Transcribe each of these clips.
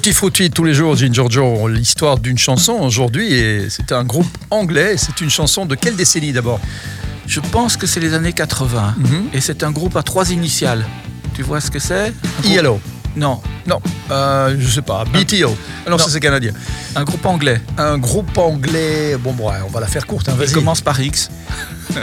Tutti Frutti tous les jours, Ginger Joe, l'histoire d'une chanson aujourd'hui, et c'est un groupe anglais, c'est une chanson de quelle décennie d'abord? Je pense que c'est les années 80, Mhm. et c'est un groupe à trois initiales. Tu vois ce que c'est? Yellow Non, Non, euh, je sais pas, BTO. Ah non, Non. c'est canadien. un groupe anglais. Un groupe anglais, bon, bon, on va la faire courte, hein, Il commence par X.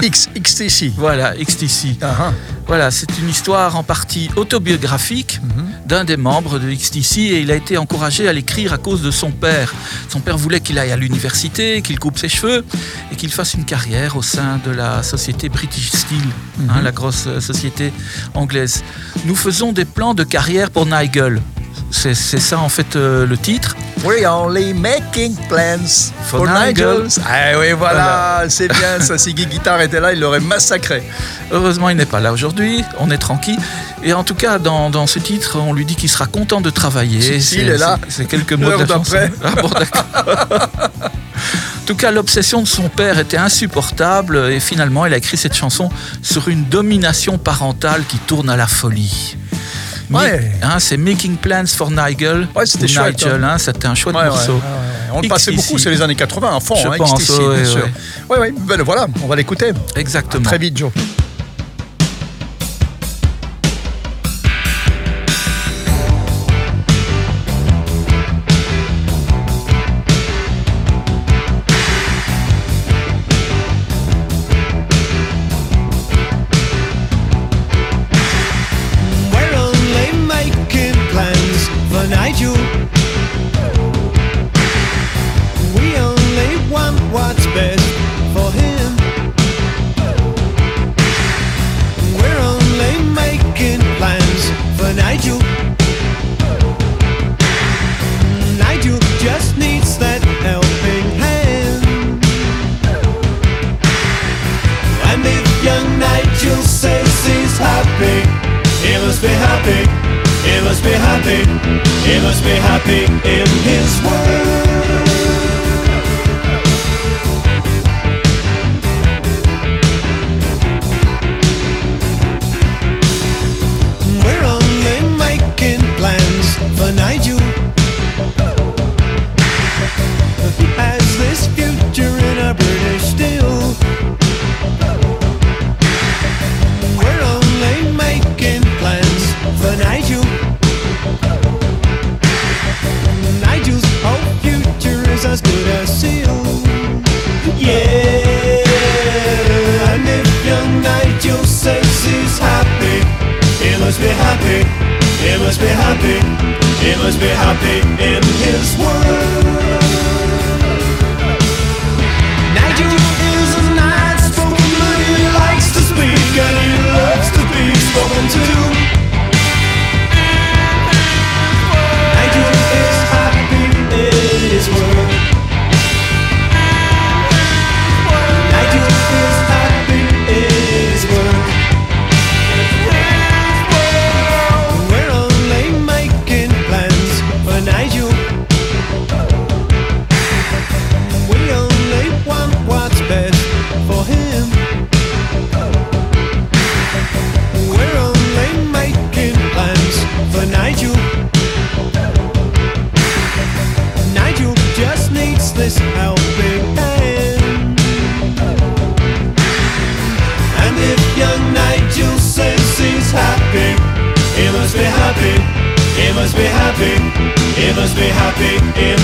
X, XTC. Voilà, XTC. Ah, ah. Voilà, c'est une histoire en partie autobiographique Mhm. d'un des membres de XTC et il a été encouragé à l'écrire à cause de son père. Son père voulait qu'il aille à l'université, qu'il coupe ses cheveux et qu'il fasse une carrière au sein de la société British Steel, hein, Mhm. la grosse euh, société anglaise. Nous faisons des plans de carrière pour Nigel. C'est c'est ça en fait euh, le titre. We're only making plans for, For Nigel. Ah oui, voilà, c'est bien ça. Si Guy Guitar était là, il l'aurait massacré. Heureusement, il n'est pas là aujourd'hui, on est tranquille. Et en tout cas, dans, dans ce titre, on lui dit qu'il sera content de travailler. Si, si, il est là. C'est quelques mots de d'après. Ah bon. En tout cas, l'obsession de son père était insupportable et finalement, il a écrit cette chanson sur une domination parentale qui tourne à la folie. Ouais. hein, c'est Making Plans for Nigel. Ouais, c'était ou chouette, Nigel, hein, c'était un chouette Ouais, morceau. ouais. On le passait beaucoup, c'est les années 80 à fond, Je hein, pense, XTC, bien sûr. Ouais, ouais, ben voilà, on va l'écouter. Exactement. Très vite, Joe. Happy, he must be happy, he must be happy in his world. Nigel's future is as good as seal. Yeah, and if young Nigel says he's happy, he must be happy. He must be happy. He must be happy in his world. Nigel. Just needs this helping hand. And if young Nigel says he's happy, he must be happy. He must be happy. He must be happy in